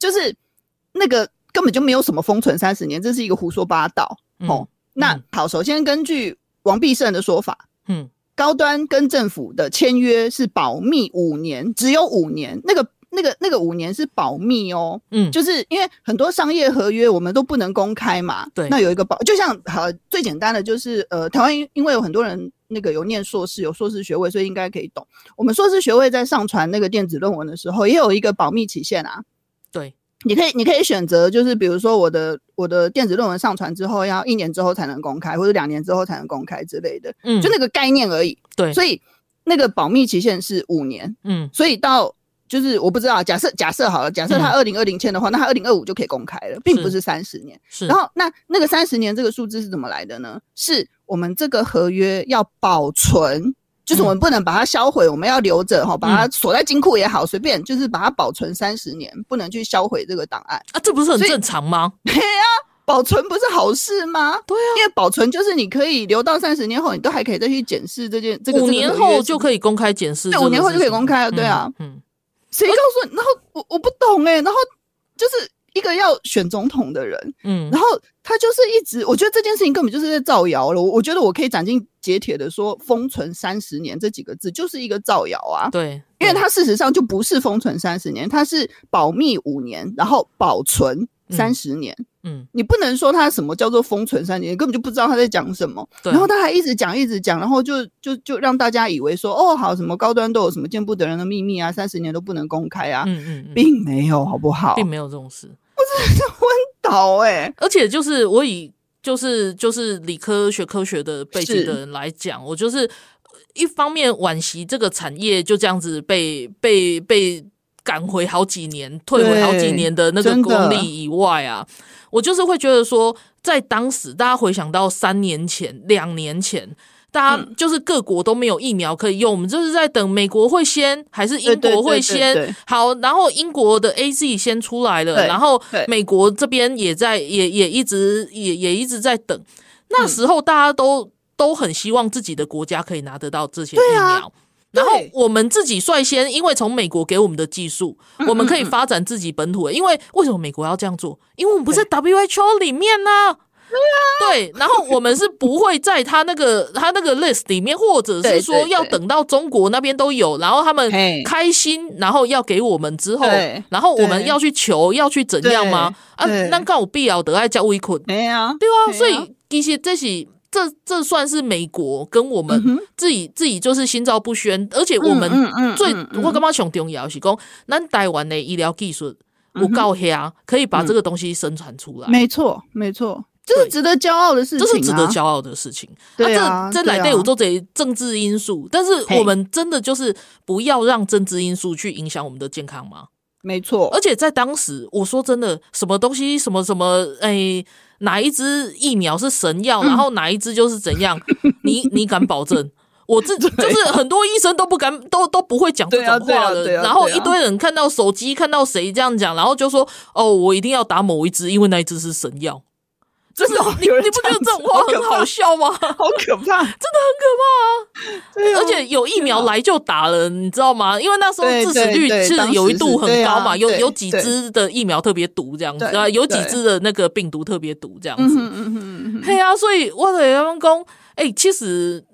就是那个。根本就没有什么封存三十年，这是一个胡说八道。嗯、哦，那好，首先根据王必胜的说法，嗯，高端跟政府的签约是保密五年，只有五年，那个、那个、那个五年是保密哦。嗯，就是因为很多商业合约我们都不能公开嘛。对，那有一个保，就像好最简单的就是呃，台湾因为有很多人那个有念硕士，有硕士学位，所以应该可以懂。我们硕士学位在上传那个电子论文的时候，也有一个保密期限啊。对。你可以，你可以选择，就是比如说我的我的电子论文上传之后，要一年之后才能公开，或者两年之后才能公开之类的，嗯，就那个概念而已。对，所以那个保密期限是五年，嗯，所以到就是我不知道，假设假设好了，假设他二零二零签的话，嗯、那他二零二五就可以公开了，并不是三十年。是，然后那那个三十年这个数字是怎么来的呢？是我们这个合约要保存。就是我们不能把它销毁，嗯、我们要留着哈，把它锁在金库也好，随、嗯、便，就是把它保存三十年，不能去销毁这个档案
啊，这不是很正常吗？[LAUGHS]
对啊，保存不是好事吗？对啊，因为保存就是你可以留到三十年后，你都还可以再去检视这件这个。五
年后就可以公开检视，
对，五年后就可以公开了，对啊，嗯，谁告诉你？然后我我不懂哎、欸，然后就是。一个要选总统的人，嗯，然后他就是一直，我觉得这件事情根本就是在造谣了。我我觉得我可以斩钉截铁的说，封存三十年这几个字就是一个造谣啊。对，因为他事实上就不是封存三十年，他是保密五年，然后保存三十年。嗯，你不能说他什么叫做封存三十年，根本就不知道他在讲什么。对，然后他还一直讲一直讲，然后就就就让大家以为说，哦，好，什么高端都有什么见不得人的秘密啊，三十年都不能公开啊。嗯嗯，并没有，好不好？
并没有这种事。[LAUGHS]
昏倒哎、欸！
而且就是我以就是就是理科学科学的背景的人来讲，我就是一方面惋惜这个产业就这样子被被被赶回好几年，退回好几年的那个功力以外啊，我就是会觉得说，在当时大家回想到三年前、两年前。大家就是各国都没有疫苗可以用，我们就是在等美国会先还是英国会先好，然后英国的 AZ 先出来了，然后美国这边也在也也一直也也一直在等。那时候大家都都很希望自己的国家可以拿得到这些疫苗，然后我们自己率先，因为从美国给我们的技术，我们可以发展自己本土的。因为为什么美国要这样做？因为我们不在 WHO 里面呢。对，然后我们是不会在他那个 [LAUGHS] 他那个 list 里面，或者是说要等到中国那边都有，然后他们开心，然后要给我们之后，然后我们要去求，要去怎样吗？啊，那刚有必要得爱叫威坤，对啊，对啊，所以其实这是这这算是美国跟我们自己自己就是心照不宣，而且我们最我刚刚想重要是讲，咱台湾的医疗技术不够黑啊，可以把这个东西生产出来，
没错，没错。这是值得骄傲的事情，啊，
这是值得骄傲的事情。
对啊，
啊这这来对我做这政治因素，但是我们真的就是不要让政治因素去影响我们的健康吗？
没错。
而且在当时，我说真的，什么东西，什么什么，哎，哪一支疫苗是神药，嗯、然后哪一支就是怎样？[LAUGHS] 你你敢保证？我这 [LAUGHS] 就是很多医生都不敢，都都不会讲这种话的。然后一堆人看到手机，看到谁这样讲，然后就说：“哦，我一定要打某一支，因为那一支是神药。”真的，你你不觉得这种话很好笑吗？[LAUGHS]
好可怕，[LAUGHS]
真的很可怕啊！而且有疫苗来就打了，你知道吗？因为那时候致死率是有一度很高嘛，有有几支的疫苗特别毒这样子啊，有几支的那个病毒特别毒这样子。嗯嗯嗯嗯，对啊，所以我给他们讲，哎，其实。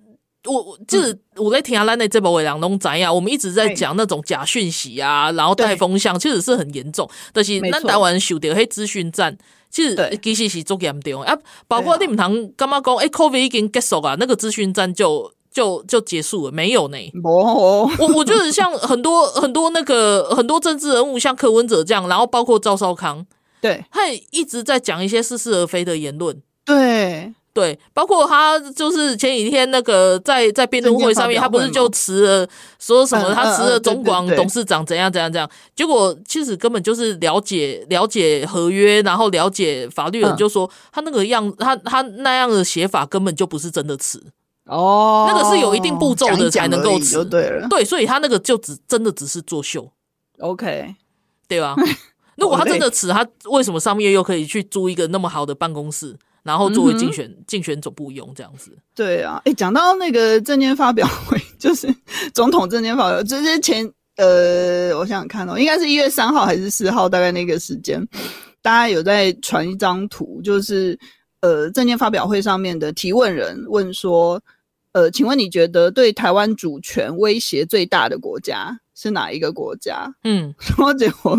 我就是我在听阿兰的这部伟两东怎样，我们一直在讲那种假讯息啊，然后带风向，其实是很严重。但是咱台湾受到黑资讯战，其实其实是足严重啊。包括你们堂干嘛讲？哎，COVID 已经结束啊，那个资讯战就就就结束了，没有呢。我我觉得像很多很多那个很多政治人物，像柯文哲这样，然后包括赵少康，
对，
他也一直在讲一些似是而非的言论，
对。
对，包括他就是前几天那个在在辩论会上面，他不是就辞了说什么他辞了中广董事长怎样怎样怎样，结果其实根本就是了解了解合约，然后了解法律人就说他那个样他他那样的写法根本就不是真的辞哦，那个是有一定步骤的才能够辞，对了，对，所以他那个就只真的只是作秀
，OK，
对吧？[LAUGHS] 如果他真的辞，他为什么上面又可以去租一个那么好的办公室？然后作为竞选竞、嗯、选总部用这样子，
对啊，哎，讲到那个证件发表会，[LAUGHS] 就是总统证件发表，这是前呃，我想想看哦，应该是一月三号还是四号，大概那个时间，大家有在传一张图，就是呃，证件发表会上面的提问人问说，呃，请问你觉得对台湾主权威胁最大的国家？是哪一个国家？嗯，[LAUGHS] 然后结果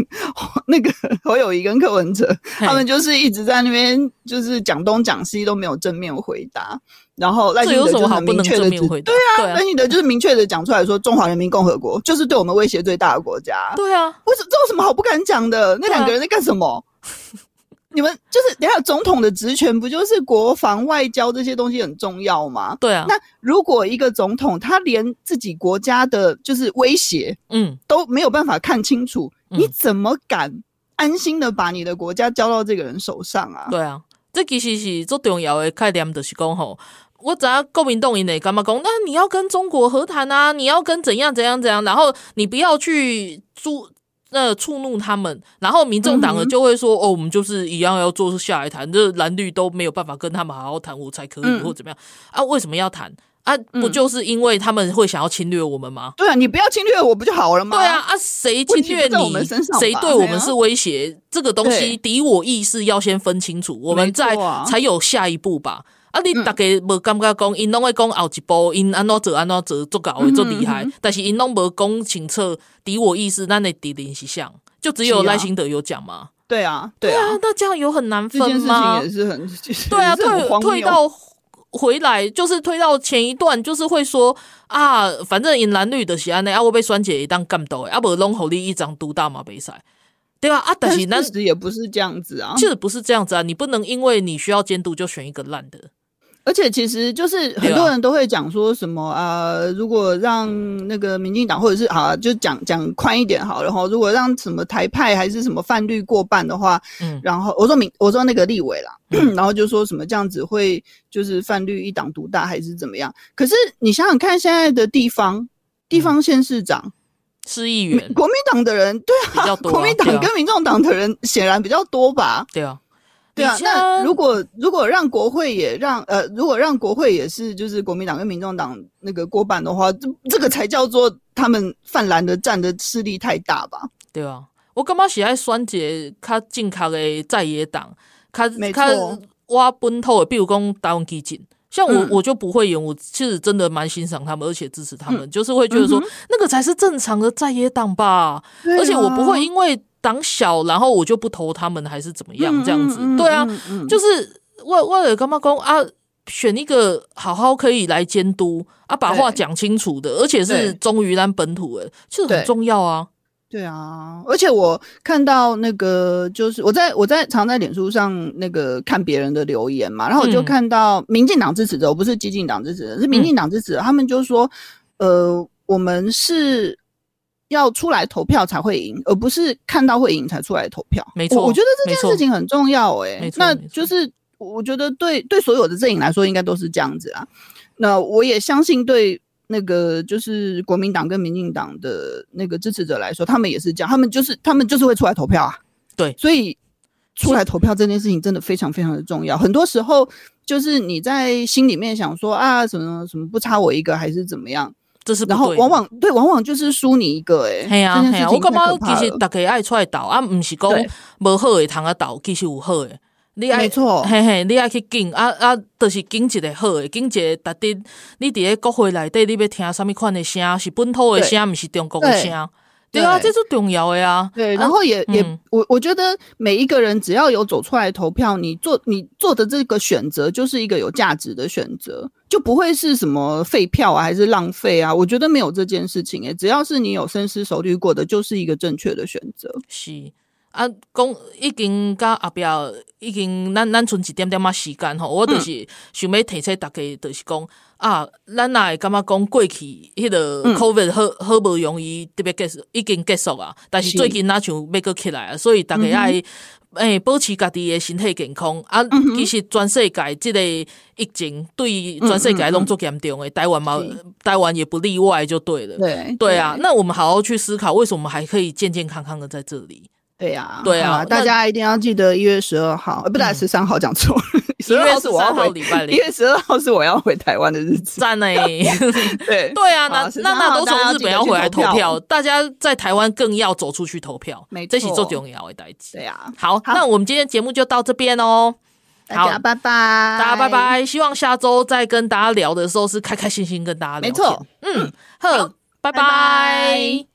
那个侯友谊跟柯文哲，他们就是一直在那边就是讲东讲西都没有正面回答。然后赖清德就很明确的回答，对啊，赖清德就是明确的讲出来说，中华人民共和国就是对我们威胁最大的国家。
对啊，
为什这有什么好不敢讲的？那两个人在干什么？[LAUGHS] 你们就是，等下总统的职权不就是国防、外交这些东西很重要吗？
对啊。
那如果一个总统他连自己国家的，就是威胁，嗯，都没有办法看清楚，嗯、你怎么敢安心的把你的国家交到这个人手上啊？
对啊，这其实是最重要的概念，就是讲吼，我只要国民动员的干嘛讲，那你要跟中国和谈啊，你要跟怎样怎样怎样，然后你不要去租。那触怒他们，然后民众党呢就会说：“嗯、哦，我们就是一样要坐下来谈，这蓝绿都没有办法跟他们好好谈，我才可以、嗯、或怎么样啊？为什么要谈啊？不就是因为他们会想要侵略我们吗？
对啊，你不要侵略我不就好了吗？
对啊，啊，谁侵略你？谁对我们是威胁？啊、这个东西敌我意识要先分清楚，我们再才有下一步吧。”啊！你大家无感觉讲，因拢会讲后一步，因安怎做安怎做，做搞会做厉害。但是因拢无讲清楚敌我意识，咱的敌人是谁？就只有赖清德有讲吗？
对啊，对啊，
那这样有很难分
吗？也是很，
对啊，退退到回来，就是推到前一段，就是会说啊，反正因蓝绿的是安尼啊，我被酸姐一当干到，啊，无拢互你一张独大马比赛，对吧？啊，但是那
事实也不是这样子啊，
其实不是这样子啊，你不能因为你需要监督就选一个烂的。
而且其实就是很多人都会讲说什么啊、呃，如果让那个民进党或者是啊，就讲讲宽一点好了，然后如果让什么台派还是什么泛绿过半的话，嗯，然后我说民我说那个立委啦，嗯、[CLEARS THROAT] 然后就说什么这样子会就是泛绿一党独大还是怎么样？可是你想想看，现在的地方地方县市长、
市议员，
国民党的人对啊，比较多啊，国民党跟民众党的人显然比较多吧？
对啊。
对啊，那如果如果让国会也让呃，如果让国会也是就是国民党跟民众党那个过半的话，这这个才叫做他们泛蓝的占的势力太大吧？
对啊，我干嘛喜爱酸捷他进卡的在野党，他他挖本土的，比如讲台湾基进，像我、嗯、我就不会演，我其实真的蛮欣赏他们，而且支持他们，嗯、就是会觉得说、嗯、那个才是正常的在野党吧，啊、而且我不会因为。党小，然后我就不投他们，还是怎么样？这样子，对啊，就是我我有干嘛讲啊？选一个好好可以来监督啊，把话讲清楚的，而且是忠于咱本土的，其实很重要啊。
对啊，而且我看到那个，就是我在我在常在脸书上那个看别人的留言嘛，然后我就看到民进党支持者，我不是激进党支持者，是民进党支持者，他们就说，呃，我们是要出来投票才会赢，而不是看到会赢才出来投票。
没错，
我觉得这件事情很重要诶、欸，那就是我觉得对对所有的阵营来说，应该都是这样子啊。那我也相信对。那个就是国民党跟民进党的那个支持者来说，他们也是这样，他们就是他们就是会出来投票啊。
对，
所以出来投票这件事情真的非常非常的重要。很多时候就是你在心里面想说啊，什么什么不差我一个还是怎么样，
这是
然后往往对，往往就是输你一个哎、欸。
对啊，系啊，我感觉其实大家爱出来斗啊，毋是讲无好诶通啊斗，其实有好诶。你爱错，嘿嘿，你爱去拣啊啊，就是拣一个好诶，拣一个值得。你伫咧国会内底，你要听什物款诶声？是本土诶声，毋是中国诶声？对啊，这是重要的呀。对，然后也也，我我觉得每一个人只要有走出来投票，你做你做的这个选择就是一个有价值的选择，就不会是什么废票啊，还是浪费啊？我觉得没有这件事情诶，只要是你有深思熟虑过的，就是一个正确的选择。是。啊，讲已经到后壁，已经咱咱剩一点点仔时间吼，我就是想要提醒大家，就是讲啊，咱若会感觉讲过去迄个 COVID 好好不容易特别结束，已经结束啊，但是最近若像要搁起来啊，所以大家爱诶、欸、保持家己诶身体健康。啊。其实全世界即个疫情对全世界拢足严重诶，台湾嘛，台湾也不例外，就对了。对对啊，那我们好好去思考，为什么还可以健健康康的在这里？对呀、啊，对啊，大家一定要记得一月十二号，不对，十三号讲错，[LAUGHS] 十二号是我要回礼拜六，一月十二号是我要回台湾的日子。赞呢，[LAUGHS] 对 [LAUGHS] 对啊，那那那都从日本要回来投票，大家在台湾更要走出去投票，这是最重要的代志。对啊，好，那我们今天节目就到这边哦，大家拜拜，大家拜拜，希望下周再跟大家聊的时候是开开心心跟大家聊。没错，嗯，好，拜拜。